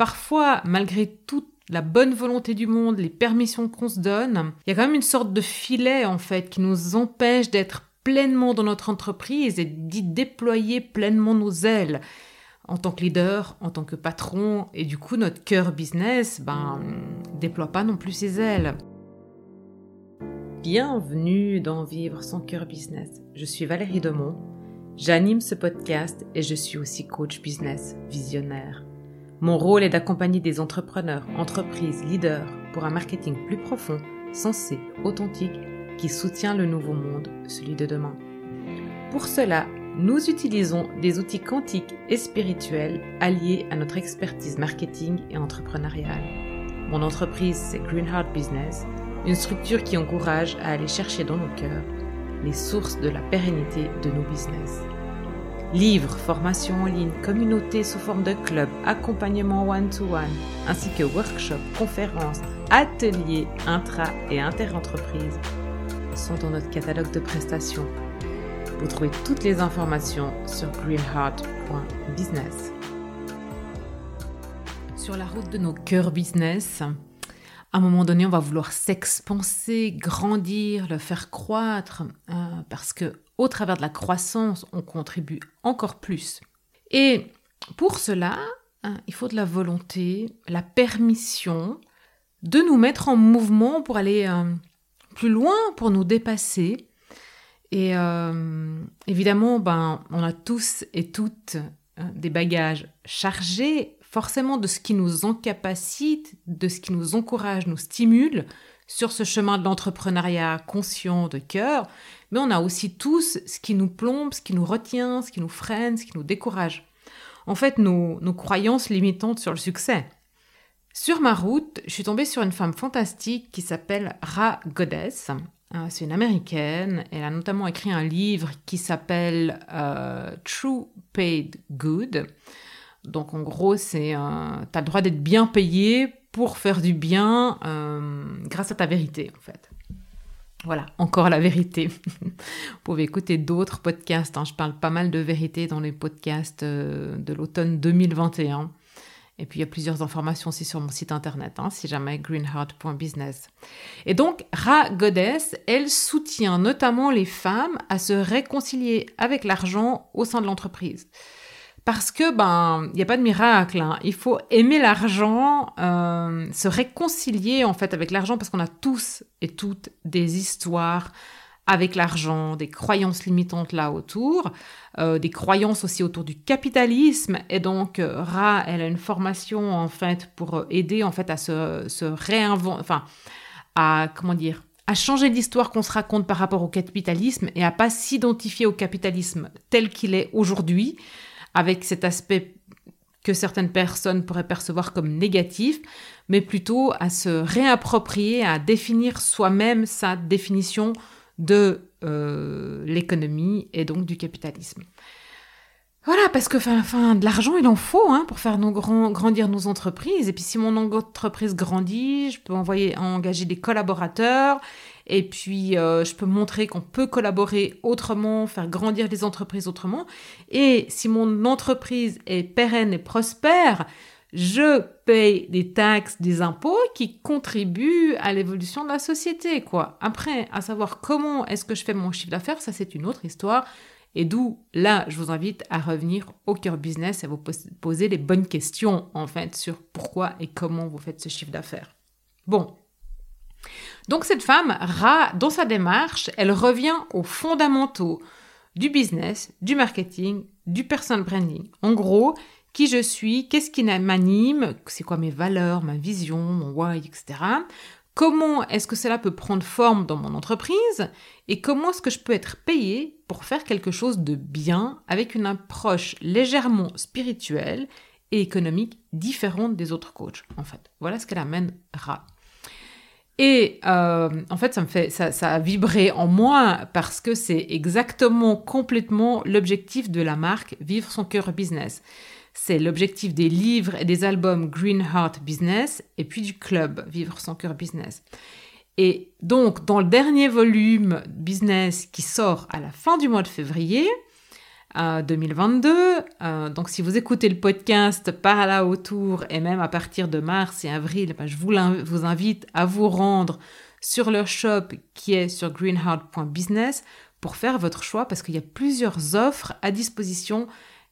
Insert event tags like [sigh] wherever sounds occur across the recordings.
parfois, malgré toute la bonne volonté du monde, les permissions qu'on se donne, il y a quand même une sorte de filet en fait qui nous empêche d'être pleinement dans notre entreprise et d'y déployer pleinement nos ailes en tant que leader, en tant que patron, et du coup notre cœur business, ben, déploie pas non plus ses ailes. Bienvenue dans Vivre son cœur business. Je suis Valérie Demont, j'anime ce podcast et je suis aussi coach business visionnaire. Mon rôle est d'accompagner des entrepreneurs, entreprises, leaders pour un marketing plus profond, sensé, authentique, qui soutient le nouveau monde, celui de demain. Pour cela, nous utilisons des outils quantiques et spirituels alliés à notre expertise marketing et entrepreneuriale. Mon entreprise, c'est Greenheart Business, une structure qui encourage à aller chercher dans nos cœurs les sources de la pérennité de nos business. Livres, formations en ligne, communautés sous forme de club, accompagnement one-to-one, ainsi que workshops, conférences, ateliers intra- et inter-entreprises sont dans notre catalogue de prestations. Vous trouvez toutes les informations sur greenheart.business. Sur la route de nos cœurs business, à un moment donné, on va vouloir s'expanser, grandir, le faire croître, euh, parce que au travers de la croissance, on contribue encore plus. Et pour cela, hein, il faut de la volonté, la permission de nous mettre en mouvement pour aller euh, plus loin, pour nous dépasser. Et euh, évidemment, ben, on a tous et toutes des bagages chargés, forcément de ce qui nous encapacite, de ce qui nous encourage, nous stimule sur ce chemin de l'entrepreneuriat conscient de cœur, mais on a aussi tous ce qui nous plombe, ce qui nous retient, ce qui nous freine, ce qui nous décourage. En fait, nos, croyances limitantes sur le succès. Sur ma route, je suis tombée sur une femme fantastique qui s'appelle Ra Goddess. Euh, c'est une américaine. Elle a notamment écrit un livre qui s'appelle euh, True Paid Good. Donc en gros, c'est euh, tu as le droit d'être bien payé pour faire du bien grâce à ta vérité en fait. Voilà, encore la vérité. [laughs] Vous pouvez écouter d'autres podcasts. Hein. Je parle pas mal de vérité dans les podcasts euh, de l'automne 2021. Et puis il y a plusieurs informations aussi sur mon site internet, hein, si jamais greenheart.business. Et donc, Ra Goddess, elle soutient notamment les femmes à se réconcilier avec l'argent au sein de l'entreprise. Parce que, ben, il n'y a pas de miracle. Hein. Il faut aimer l'argent, euh, se réconcilier en fait avec l'argent, parce qu'on a tous et toutes des histoires avec l'argent, des croyances limitantes là autour, euh, des croyances aussi autour du capitalisme. Et donc, euh, Ra, elle a une formation en fait pour aider en fait à se, se réinventer, enfin, à comment dire, à changer l'histoire qu'on se raconte par rapport au capitalisme et à pas s'identifier au capitalisme tel qu'il est aujourd'hui, avec cet aspect que certaines personnes pourraient percevoir comme négatif, mais plutôt à se réapproprier, à définir soi-même sa définition de euh, l'économie et donc du capitalisme. Voilà, parce que fin, de l'argent, il en faut hein, pour faire grandir nos entreprises. Et puis si mon entreprise grandit, je peux envoyer, engager des collaborateurs et puis, euh, je peux montrer qu'on peut collaborer autrement, faire grandir les entreprises autrement. Et si mon entreprise est pérenne et prospère, je paye des taxes, des impôts qui contribuent à l'évolution de la société, quoi. Après, à savoir comment est-ce que je fais mon chiffre d'affaires, ça c'est une autre histoire. Et d'où, là, je vous invite à revenir au cœur business et à vous poser les bonnes questions, en sur pourquoi et comment vous faites ce chiffre d'affaires. Bon, donc cette femme, Ra, dans sa démarche, elle revient aux fondamentaux du business, du marketing, du personal branding. En gros, qui je suis, qu'est-ce qui m'anime, c'est quoi mes valeurs, ma vision, mon why, etc. Comment est-ce que cela peut prendre forme dans mon entreprise et comment est-ce que je peux être payé pour faire quelque chose de bien avec une approche légèrement spirituelle et économique différente des autres coachs, en fait. Voilà ce qu'elle amène Ra. Et euh, en fait, ça ça, a vibré en moi parce que c'est exactement, complètement l'objectif de la marque Vivre son cœur business. C'est l'objectif des livres et des albums Green Heart Business et puis du club Vivre son cœur business. Et donc, dans le dernier volume business qui sort à la fin du mois de février, 2022. Euh, donc si vous écoutez le podcast par là autour et même à partir de mars et avril, ben, je vous, invite à vous rendre sur leur shop qui est sur greenheart.business pour faire votre choix parce qu'il y a plusieurs offres à disposition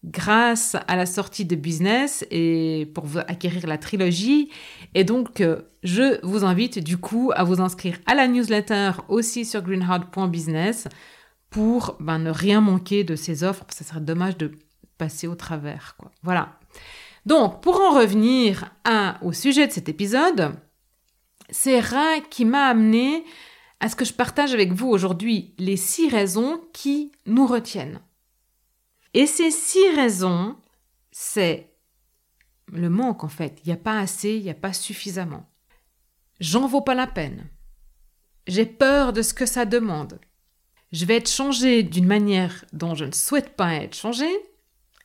grâce à la sortie de business et pour vous acquérir la trilogie. Et donc, euh, je vous invite du coup à vous inscrire à la newsletter aussi sur greenheart.business pour ben, ne rien manquer de ces offres. Ça serait dommage de passer au travers. Voilà. Donc, pour en revenir au sujet de cet épisode, c'est Ra qui m'a amené à ce que je partage avec vous aujourd'hui les six raisons qui nous retiennent. Et ces six raisons, c'est le manque en fait. Il n'y a pas assez, il n'y a pas suffisamment. J'en vaux pas la peine. J'ai peur de ce que ça demande. Je vais être changé d'une manière dont je ne souhaite pas être changé.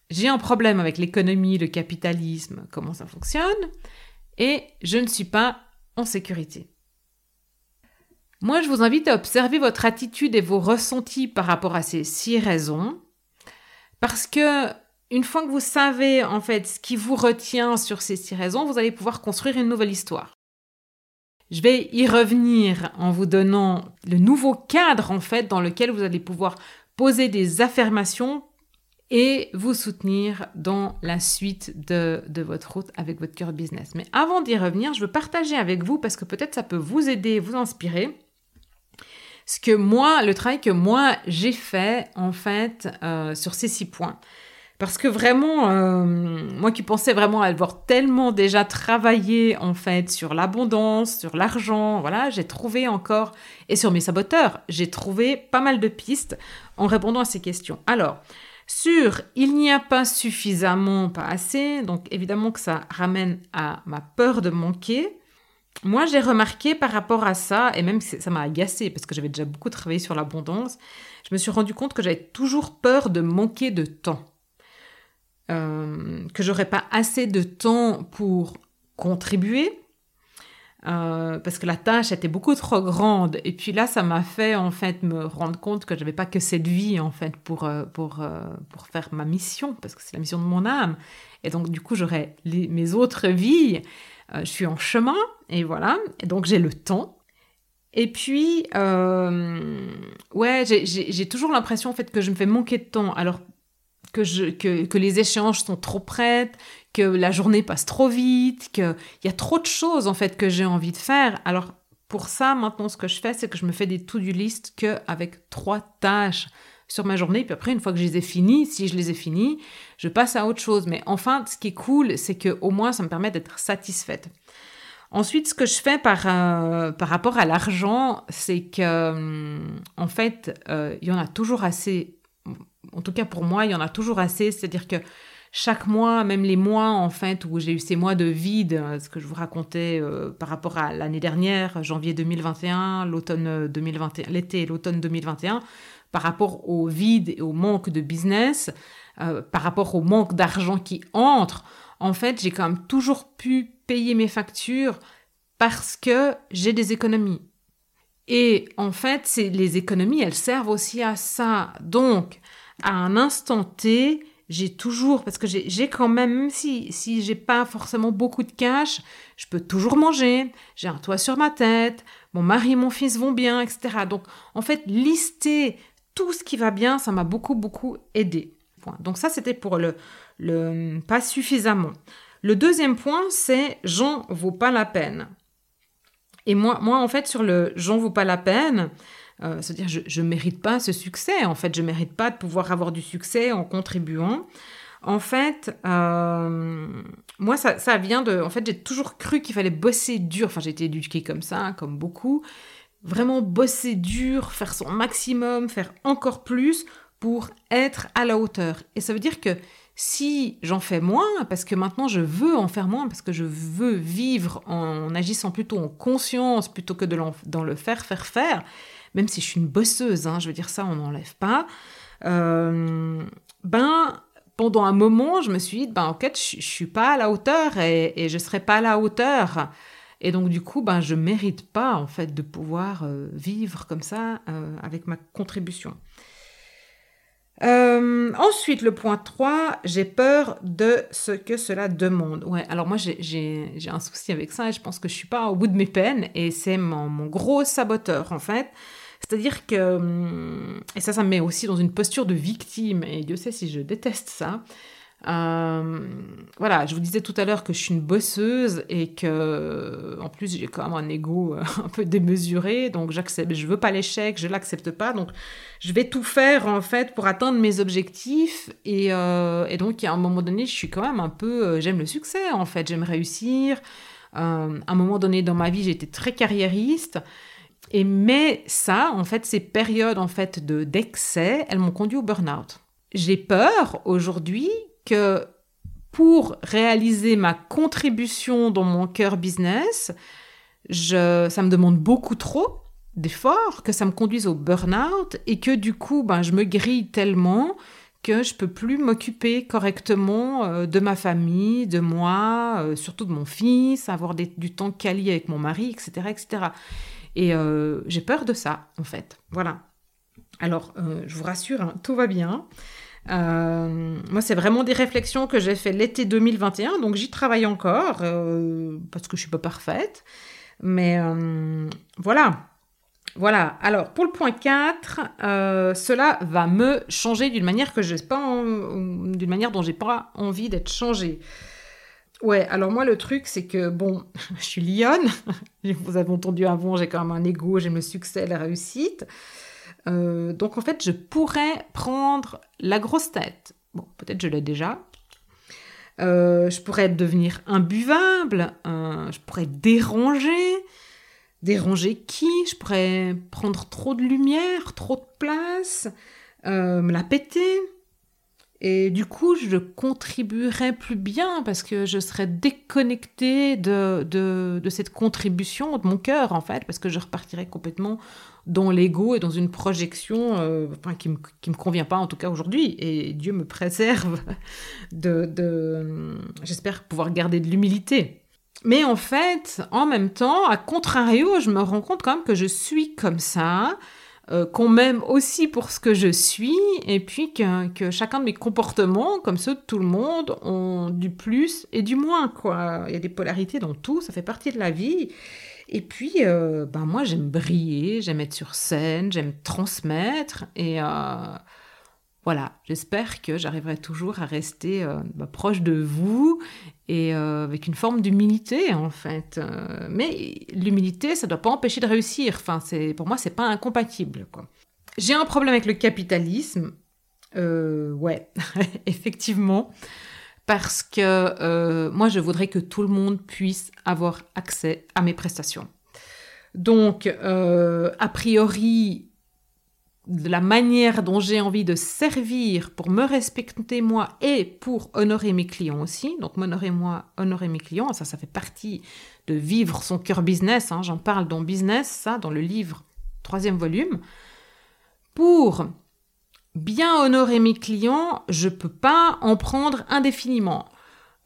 J'ai un problème avec l'économie, le capitalisme, comment ça fonctionne. Et je ne suis pas en sécurité. Moi, je vous invite à observer votre attitude et vos ressentis par rapport à ces six raisons. Parce que une fois que vous savez en fait ce qui vous retient sur ces six raisons, vous allez pouvoir construire une nouvelle histoire. Je vais y revenir en vous donnant le nouveau cadre en fait dans lequel vous allez pouvoir poser des affirmations et vous soutenir dans la suite de, de votre route avec votre cœur business. Mais avant d'y revenir, je veux partager avec vous parce que peut-être ça peut vous aider, vous inspirer. Ce que moi, le travail que moi j'ai fait en fait euh, sur ces six points. Parce que vraiment, euh, moi qui pensais vraiment avoir tellement déjà travaillé en fait sur l'abondance, sur l'argent, voilà, j'ai trouvé encore, et sur mes saboteurs, j'ai trouvé pas mal de pistes en répondant à ces questions. Alors, sur il n'y a pas suffisamment, pas assez, donc évidemment que ça ramène à ma peur de manquer. Moi, j'ai remarqué par rapport à ça, et même ça m'a agacé parce que j'avais déjà beaucoup travaillé sur l'abondance, je me suis rendu compte que j'avais toujours peur de manquer de temps. Euh, que j'aurais pas assez de temps pour contribuer, euh, parce que la tâche était beaucoup trop grande. Et puis là, ça m'a fait en fait me rendre compte que j'avais pas que cette vie en fait pour euh, pour pour faire ma mission, parce que c'est la mission de mon âme. Et donc du coup, j'aurais mes autres vies. je suis en chemin et voilà. Et donc j'ai le temps. Et puis, ouais, j'ai toujours l'impression en fait que je me fais manquer de temps. Alors que, je, que, que, les échéances sont trop prêtes, que la journée passe trop vite, qu'il y a trop de choses en fait que j'ai envie de faire. Alors pour ça, maintenant, ce que je fais, c'est que je me fais des to-do list qu'avec trois tâches sur ma journée. Puis après, une fois que je les ai finies, si je les ai finies, je passe à autre chose. Mais enfin, ce qui est cool, c'est que au moins, ça me permet d'être satisfaite. Ensuite, ce que je fais par, euh, par rapport à l'argent, c'est que, hum, en fait, euh, il y en a toujours assez en tout cas pour moi, il y en a toujours assez. C'est-à-dire que chaque mois, même les mois en fait où j'ai eu ces mois de vide, euh, ce que je vous racontais euh, par rapport à l'année dernière, janvier 2021, l'automne 2021, l'été et l'automne 2021, par rapport au vide et au manque de business, euh, par rapport au manque d'argent qui entre, en fait, j'ai quand même toujours pu payer mes factures parce que j'ai des économies. Et en fait, les économies, elles servent aussi à ça. Donc, à un instant T, j'ai toujours, parce que j'ai quand même, même si, si j'ai pas forcément beaucoup de cash, je peux toujours manger, j'ai un toit sur ma tête, mon mari et mon fils vont bien, etc. Donc, en fait, lister tout ce qui va bien, ça m'a beaucoup, beaucoup aidé. Donc ça, c'était pour le, pas suffisamment. Le deuxième point, c'est j'en vaut pas la peine. Et moi, moi, en fait, sur le j'en vaut pas la peine, euh, c'est-à-dire je ne mérite pas ce succès. En fait, je mérite pas de pouvoir avoir du succès en contribuant. En fait, euh, moi, ça, ça, vient de... En fait, j'ai toujours cru qu'il fallait bosser dur. Enfin, j'ai été éduquée comme ça, comme beaucoup. Vraiment bosser dur, faire son maximum, faire encore plus pour être à la hauteur. Et ça veut dire que si j'en fais moins, parce que maintenant je veux en faire moins, parce que je veux vivre en agissant plutôt en conscience plutôt que de dans le faire, faire, faire, même si je suis une bosseuse, hein, je veux dire ça, on n'enlève pas, euh, ben, pendant un moment, je me suis dit, ben, en fait, je, ne suis pas à la hauteur et, et je serai pas à la hauteur. Et donc, du coup, ben, je mérite pas, en fait, de pouvoir euh, vivre comme ça euh, avec ma contribution. Ensuite, le point 3, j'ai peur de ce que cela demande. Ouais, alors moi, j'ai un souci avec ça et je pense que je suis pas au bout de mes peines et c'est mon, gros saboteur, en fait. C'est-à-dire que, hum, et ça, ça me met aussi dans une posture de victime et Dieu sait si je déteste ça. Euh, voilà, je vous disais tout à l'heure que je suis une bosseuse et que, en plus, j'ai quand même un ego euh, [laughs] un peu démesuré, donc j'accepte, je veux pas l'échec, je l'accepte pas, donc je vais tout faire en fait pour atteindre mes objectifs et, euh, et donc à un moment donné, je suis quand même un peu, j'aime le succès en fait, j'aime réussir. à un moment donné dans ma vie, j'étais très carriériste. Et mais ça, en fait, ces périodes en fait de d'excès, elles m'ont conduit au burn-out. J'ai peur aujourd'hui que pour réaliser ma contribution dans mon cœur business, je, ça me demande beaucoup trop d'efforts, que ça me conduise au burn-out et que du coup, ben, je me grille tellement que je peux plus m'occuper correctement euh, de ma famille, de moi, euh, surtout de mon fils, avoir du temps quali avec mon mari, etc., etc. Et euh, j'ai peur de ça, en fait. Voilà. Alors, je vous rassure, hein, tout va bien. Euh, moi, c'est vraiment des réflexions que j'ai fait l'été 2021, donc j'y travaille encore euh, parce que je suis pas parfaite. Mais euh, voilà. Voilà. Alors, pour le point 4, cela va me changer d'une manière que j'ai pas, manière dont j'ai pas envie d'être changée. Ouais, alors moi le truc c'est que bon, [laughs] je suis lionne, [laughs] vous avez entendu avant, j'ai quand même un ego, j'aime le succès, la réussite. Euh, donc en fait, je pourrais prendre la grosse tête. Bon, peut-être je l'ai déjà. Euh, je pourrais devenir imbuvable, euh, je pourrais déranger. Déranger qui? Je pourrais prendre trop de lumière, trop de place, me la péter. Et du coup, je contribuerais plus bien parce que je serais déconnectée de, de, cette contribution de mon cœur, en fait, parce que je repartirais complètement dans l'ego et dans une projection euh, qui ne me, convient pas, en tout cas aujourd'hui. Et Dieu me préserve de... de J'espère pouvoir garder de l'humilité. Mais en fait, en même temps, à contrario, je me rends compte quand même que je suis comme ça, euh, qu'on m'aime aussi pour ce que je suis, et puis que, chacun de mes comportements, comme ceux de tout le monde, ont du plus et du moins, quoi. Il y a des polarités dans tout, ça fait partie de la vie. Et puis, euh, ben moi, j'aime briller, j'aime être sur scène, j'aime transmettre, et euh, voilà, j'espère que j'arriverai toujours à rester bah, proche de vous et avec une forme d'humilité en fait. mais l'humilité, ça ne doit pas empêcher de réussir. Enfin, pour moi, c'est pas incompatible. J'ai un problème avec le capitalisme. ouais, [laughs] effectivement. Parce que moi, je voudrais que tout le monde puisse avoir accès à mes prestations. Donc, a priori, de la manière dont j'ai envie de servir pour me respecter moi et pour honorer mes clients aussi. Donc m'honorer moi, honorer mes clients, ça, ça fait partie de vivre son cœur business. Hein. J'en parle dans Business, ça, dans le livre, troisième volume. Pour bien honorer mes clients, je peux pas en prendre indéfiniment.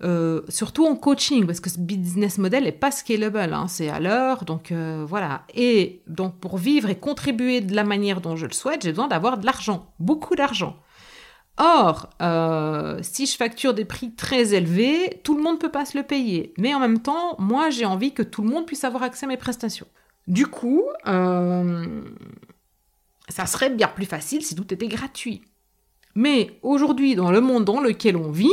Euh, surtout en coaching, parce que ce business model n'est pas scalable, hein, c'est à l'heure, donc euh, voilà. Et donc pour vivre et contribuer de la manière dont je le souhaite, j'ai besoin d'avoir de l'argent, beaucoup d'argent. Or, euh, si je facture des prix très élevés, tout le monde ne peut pas se le payer. Mais en même temps, moi, j'ai envie que tout le monde puisse avoir accès à mes prestations. Du coup, ça serait bien plus facile si tout était gratuit. Mais aujourd'hui, dans le monde dans lequel on vit,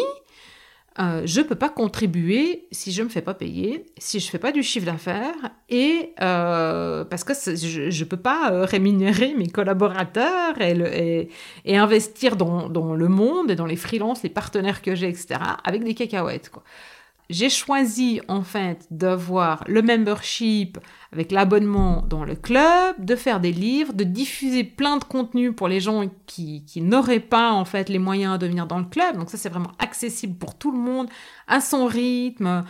euh, je ne peux pas contribuer si je ne me fais pas payer, si je ne fais pas du chiffre d'affaires, et euh, parce que je ne peux pas euh, rémunérer mes collaborateurs et, investir dans, dans, le monde et dans les freelances, les partenaires que j'ai, etc., avec des cacahuètes. Quoi j'ai choisi en fait d'avoir le membership avec l'abonnement dans le club, de faire des livres, de diffuser plein de contenus pour les gens qui, qui n'auraient pas en fait les moyens de venir dans le club. Donc ça c'est vraiment accessible pour tout le monde, à son rythme,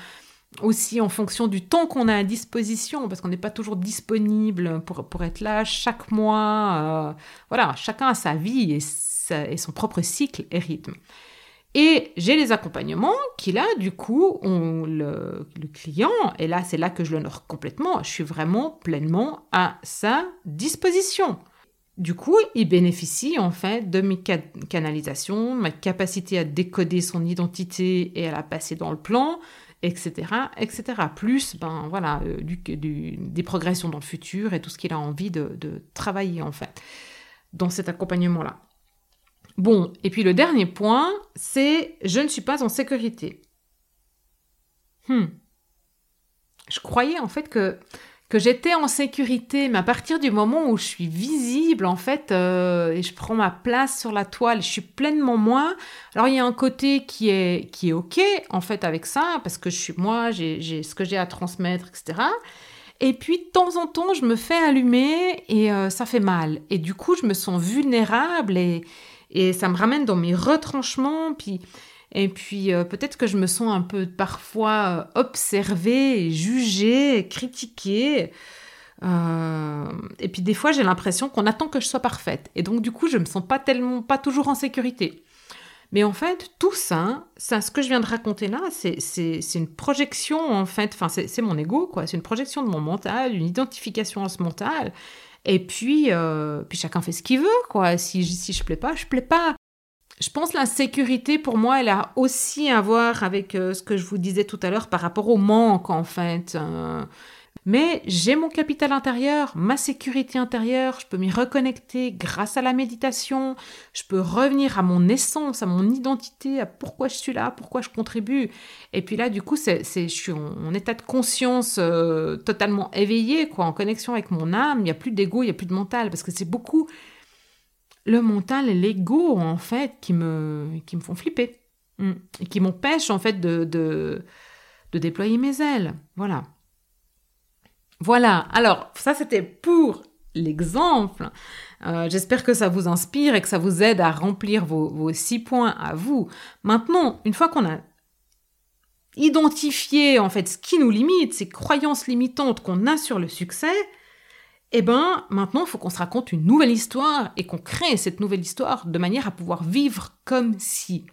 aussi en fonction du temps qu'on a à disposition, parce qu'on n'est pas toujours disponible pour, pour être là chaque mois. Euh, voilà, chacun a sa vie et, et son propre cycle et rythme. Et j'ai les accompagnements qui, là, du coup, ont le, client, et là, c'est là que je l'honore complètement, je suis vraiment pleinement à sa disposition. du coup, il bénéficie en fait de mes canalisations, ma capacité à décoder son identité et à la passer dans le plan, etc., etc. Plus, ben voilà, euh, des progressions dans le futur et tout ce qu'il a envie de, travailler en fait dans cet accompagnement-là. Bon, et puis le dernier point, c'est je ne suis pas en sécurité. Hmm. Je croyais en fait que j'étais en sécurité, mais à partir du moment où je suis visible, en fait, euh, et je prends ma place sur la toile, je suis pleinement moi. Alors il y a un côté qui est qui est ok en fait avec ça, parce que je suis moi, j'ai ce que j'ai à transmettre, etc. Et puis de temps en temps, je me fais allumer et euh, ça fait mal. Et du coup, je me sens vulnérable et et ça me ramène dans mes retranchements. Puis et puis euh, peut-être que je me sens un peu parfois euh, observée, jugée, critiquée. Euh, et puis des fois j'ai l'impression qu'on attend que je sois parfaite. Et donc du coup je me sens pas tellement, pas toujours en sécurité. Mais en fait tout ça, ça ce que je viens de raconter là, c'est une projection en fait, enfin c'est mon ego quoi, c'est une projection de mon mental, une identification à ce mental. Et puis, puis chacun fait ce qu'il veut, quoi. Si, si je plais pas, je plais pas je pense que la sécurité, pour moi, elle a aussi à voir avec euh, ce que je vous disais tout à l'heure par rapport au manque, en fait. Euh. Mais j'ai mon capital intérieur, ma sécurité intérieure, je peux m'y reconnecter grâce à la méditation, je peux revenir à mon essence, à mon identité, à pourquoi je suis là, pourquoi je contribue. Et puis là, du coup, c'est, je suis en, état de conscience euh, totalement éveillé, quoi, en connexion avec mon âme, il n'y a plus d'ego, il n'y a plus de mental, parce que c'est beaucoup le mental et l'ego, en fait, qui me, qui me font flipper. Mm. Et qui m'empêchent, en fait, de, de, de déployer mes ailes. Voilà. Voilà. Alors, ça, c'était pour l'exemple. Euh, j'espère que ça vous inspire et que ça vous aide à remplir vos, six points à vous. Maintenant, une fois qu'on a identifié en fait ce qui nous limite, ces croyances limitantes qu'on a sur le succès, eh ben maintenant il faut qu'on se raconte une nouvelle histoire et qu'on crée cette nouvelle histoire de manière à pouvoir vivre comme si.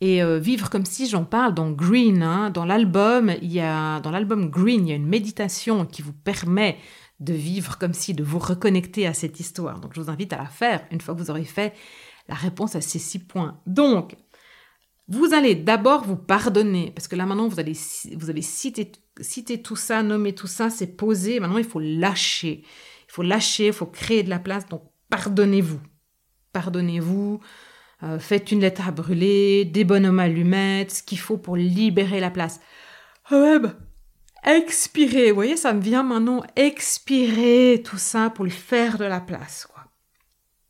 Et euh, vivre comme si, j'en parle dans Green, hein. dans l'album, il y a dans l'album Green, il y a une méditation qui vous permet de vivre comme si, de vous reconnecter à cette histoire. Donc je vous invite à la faire une fois que vous aurez fait la réponse à ces six points. Donc, vous allez d'abord vous pardonner, parce que là maintenant vous allez, vous allez citer citer tout ça, nommer tout ça, c'est poser. Maintenant, il faut lâcher. Il faut lâcher, il faut créer de la place. Donc, pardonnez-vous. Pardonnez-vous. Euh, faites une lettre à brûler, des bonhommes allumettes, ce qu'il faut pour libérer la place. Ah bah, expirez. Vous voyez, ça me vient maintenant. Expirez tout ça pour lui faire de la place. Quoi.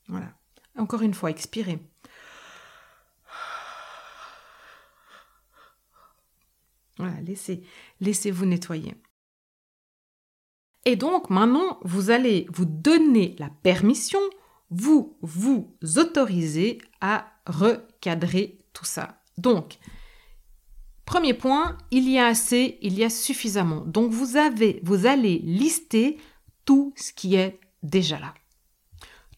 Voilà. Encore une fois, expirez. Voilà, laissez, laissez-vous nettoyer. Et donc maintenant, vous allez vous donner la permission, vous vous autorisez à recadrer tout ça. Donc, premier point, il y a assez, il y a suffisamment. Donc vous avez, vous allez lister tout ce qui est déjà là.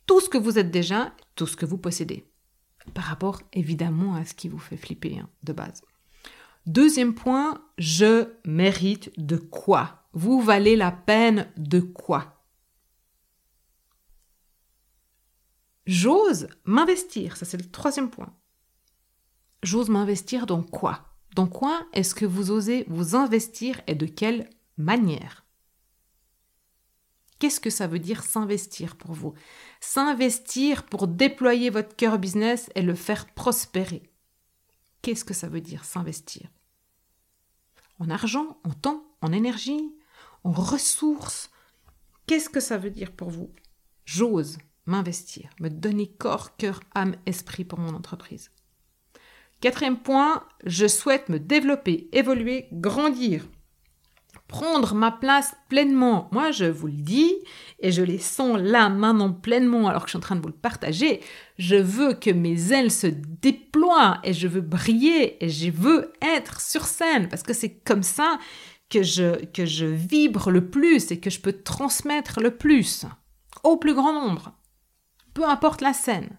Tout ce que vous êtes déjà, tout ce que vous possédez. Par rapport évidemment à ce qui vous fait flipper hein, de base. Deuxième point, je mérite de quoi? Vous valez la peine de quoi? J'ose m'investir, ça c'est le troisième point. J'ose m'investir dans quoi? Dans quoi est-ce que vous osez vous investir et de quelle manière? Qu'est-ce que ça veut dire s'investir pour vous? S'investir pour déployer votre cœur business et le faire prospérer. Qu'est-ce que ça veut dire s'investir? En argent, en temps, en énergie, en ressources. Qu'est-ce que ça veut dire pour vous? J'ose m'investir, me donner corps, cœur, âme, esprit pour mon entreprise. Quatrième point, je souhaite me développer, évoluer, grandir prendre ma place pleinement. Moi, je vous le dis, et je les sens là, maintenant, pleinement, alors que je suis en train de vous le partager. Je veux que mes ailes se déploient, et je veux briller, et je veux être sur scène, parce que c'est comme ça que je, que je vibre le plus et que je peux transmettre le plus, au plus grand nombre, peu importe la scène.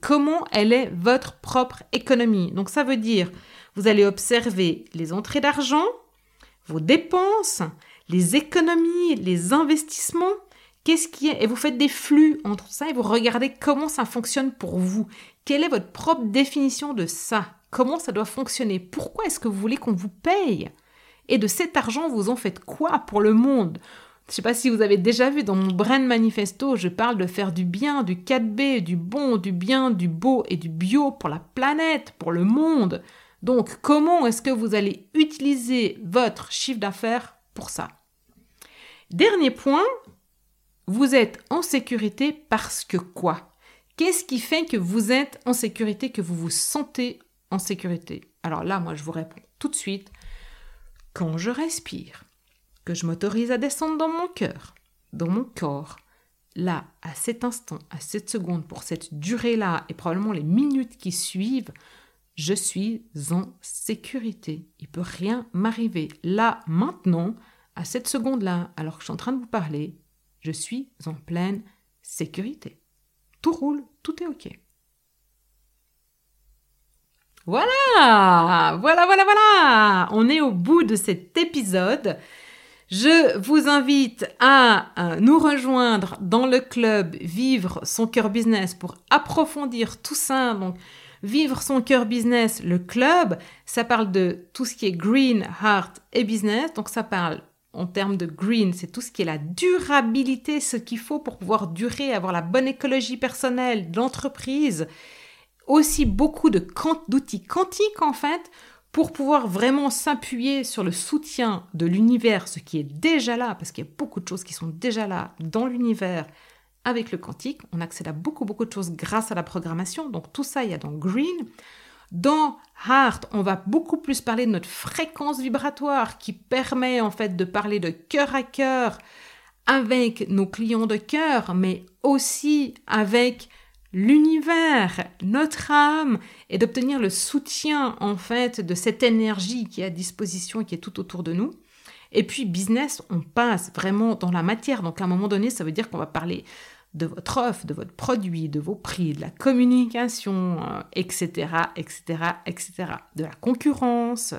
Comment elle est votre propre économie? Donc ça veut dire vous allez observer les entrées d'argent, vos dépenses, les économies, les investissements. Qu'est-ce qui Et vous faites des flux entre ça et vous regardez comment ça fonctionne pour vous. Quelle est votre propre définition de ça? Comment ça doit fonctionner? Pourquoi est-ce que vous voulez qu'on vous paye? Et de cet argent, vous en faites quoi pour le monde? Je ne sais pas si vous avez déjà vu dans mon Brain Manifesto, je parle de faire du bien, du 4B, du bon, du bien, du beau et du bio pour la planète, pour le monde. Donc, comment est-ce que vous allez utiliser votre chiffre d'affaires pour ça? Dernier point, vous êtes en sécurité parce que quoi? Qu'est-ce qui fait que vous êtes en sécurité, que vous vous sentez en sécurité? Alors là, moi, je vous réponds tout de suite. Quand je respire, que je m'autorise à descendre dans mon cœur, dans mon corps, là, à cet instant, à cette seconde, pour cette durée-là, et probablement les minutes qui suivent, je suis en sécurité. Il peut rien m'arriver. Là, maintenant, à cette seconde-là, alors que je suis en train de vous parler, je suis en pleine sécurité. Tout roule, tout est OK. Voilà, voilà, voilà, voilà. On est au bout de cet épisode. Je vous invite à euh, nous rejoindre dans le club Vivre son cœur business pour approfondir tout ça. Donc, Vivre son cœur business, le club, ça parle de tout ce qui est green, heart et business. Donc, ça parle en termes de green, c'est tout ce qui est la durabilité, ce qu'il faut pour pouvoir durer, avoir la bonne écologie personnelle d'entreprise. Aussi beaucoup d'outils quantiques en fait pour pouvoir vraiment s'appuyer sur le soutien de l'univers, ce qui est déjà là, parce qu'il y a beaucoup de choses qui sont déjà là dans l'univers avec le quantique. On accède à beaucoup, beaucoup de choses grâce à la programmation. Donc tout ça, il y a dans Green. Dans Heart, on va beaucoup plus parler de notre fréquence vibratoire qui permet en fait de parler de cœur à cœur avec nos clients de cœur, mais aussi avec l'univers, notre âme, et d'obtenir le soutien en fait de cette énergie qui est à disposition et qui est tout autour de nous. Et puis business, on passe vraiment dans la matière. Donc à un moment donné, ça veut dire qu'on va parler de votre offre, de votre produit, de vos prix, de la communication, etc., etc., etc., de la concurrence.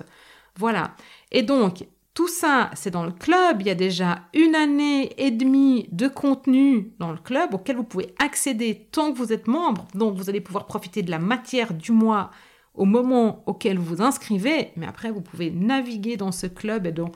Voilà. Et donc, tout ça, c'est dans le club. Il y a déjà une année et demie de contenu dans le club auquel vous pouvez accéder tant que vous êtes membre. Donc, vous allez pouvoir profiter de la matière du mois au moment auquel vous vous inscrivez. Mais après, vous pouvez naviguer dans ce club et dans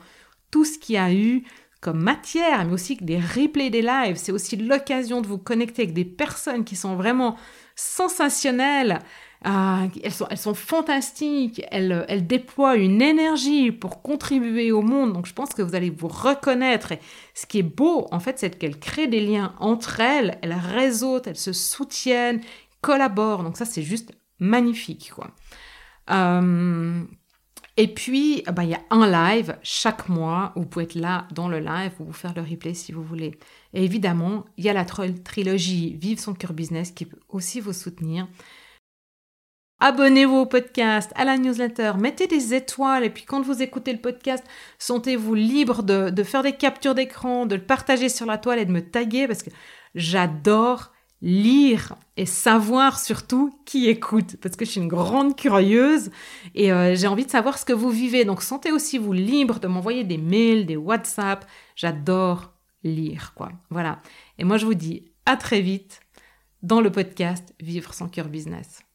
tout ce qu'il y a eu comme matière, mais aussi des replays des lives. C'est aussi l'occasion de vous connecter avec des personnes qui sont vraiment sensationnelles, ah, elles, sont, fantastiques, elles, déploient une énergie pour contribuer au monde, donc je pense que vous allez vous reconnaître. Ce qui est beau, en fait, c'est qu'elles créent des liens entre elles, elles réseautent, elles se soutiennent, collaborent, donc ça c'est juste magnifique, quoi. Euh, et puis, bah, il y a un live chaque mois où vous pouvez être là dans le live ou vous faire le replay si vous voulez. Et évidemment, il y a la trilogie Vive son cœur business qui peut aussi vous soutenir. Abonnez-vous au podcast, à la newsletter, mettez des étoiles et puis quand vous écoutez le podcast, sentez-vous libre de, faire des captures d'écran, de le partager sur la toile et de me taguer parce que j'adore lire et savoir surtout qui écoute parce que je suis une grande curieuse et euh, j'ai envie de savoir ce que vous vivez. Donc sentez aussi vous libre de m'envoyer des mails, des WhatsApp. J'adore lire quoi. Voilà. Et moi je vous dis à très vite dans le podcast Vivre sans cœur business.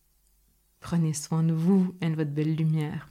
Prenez soin de vous et de votre belle lumière.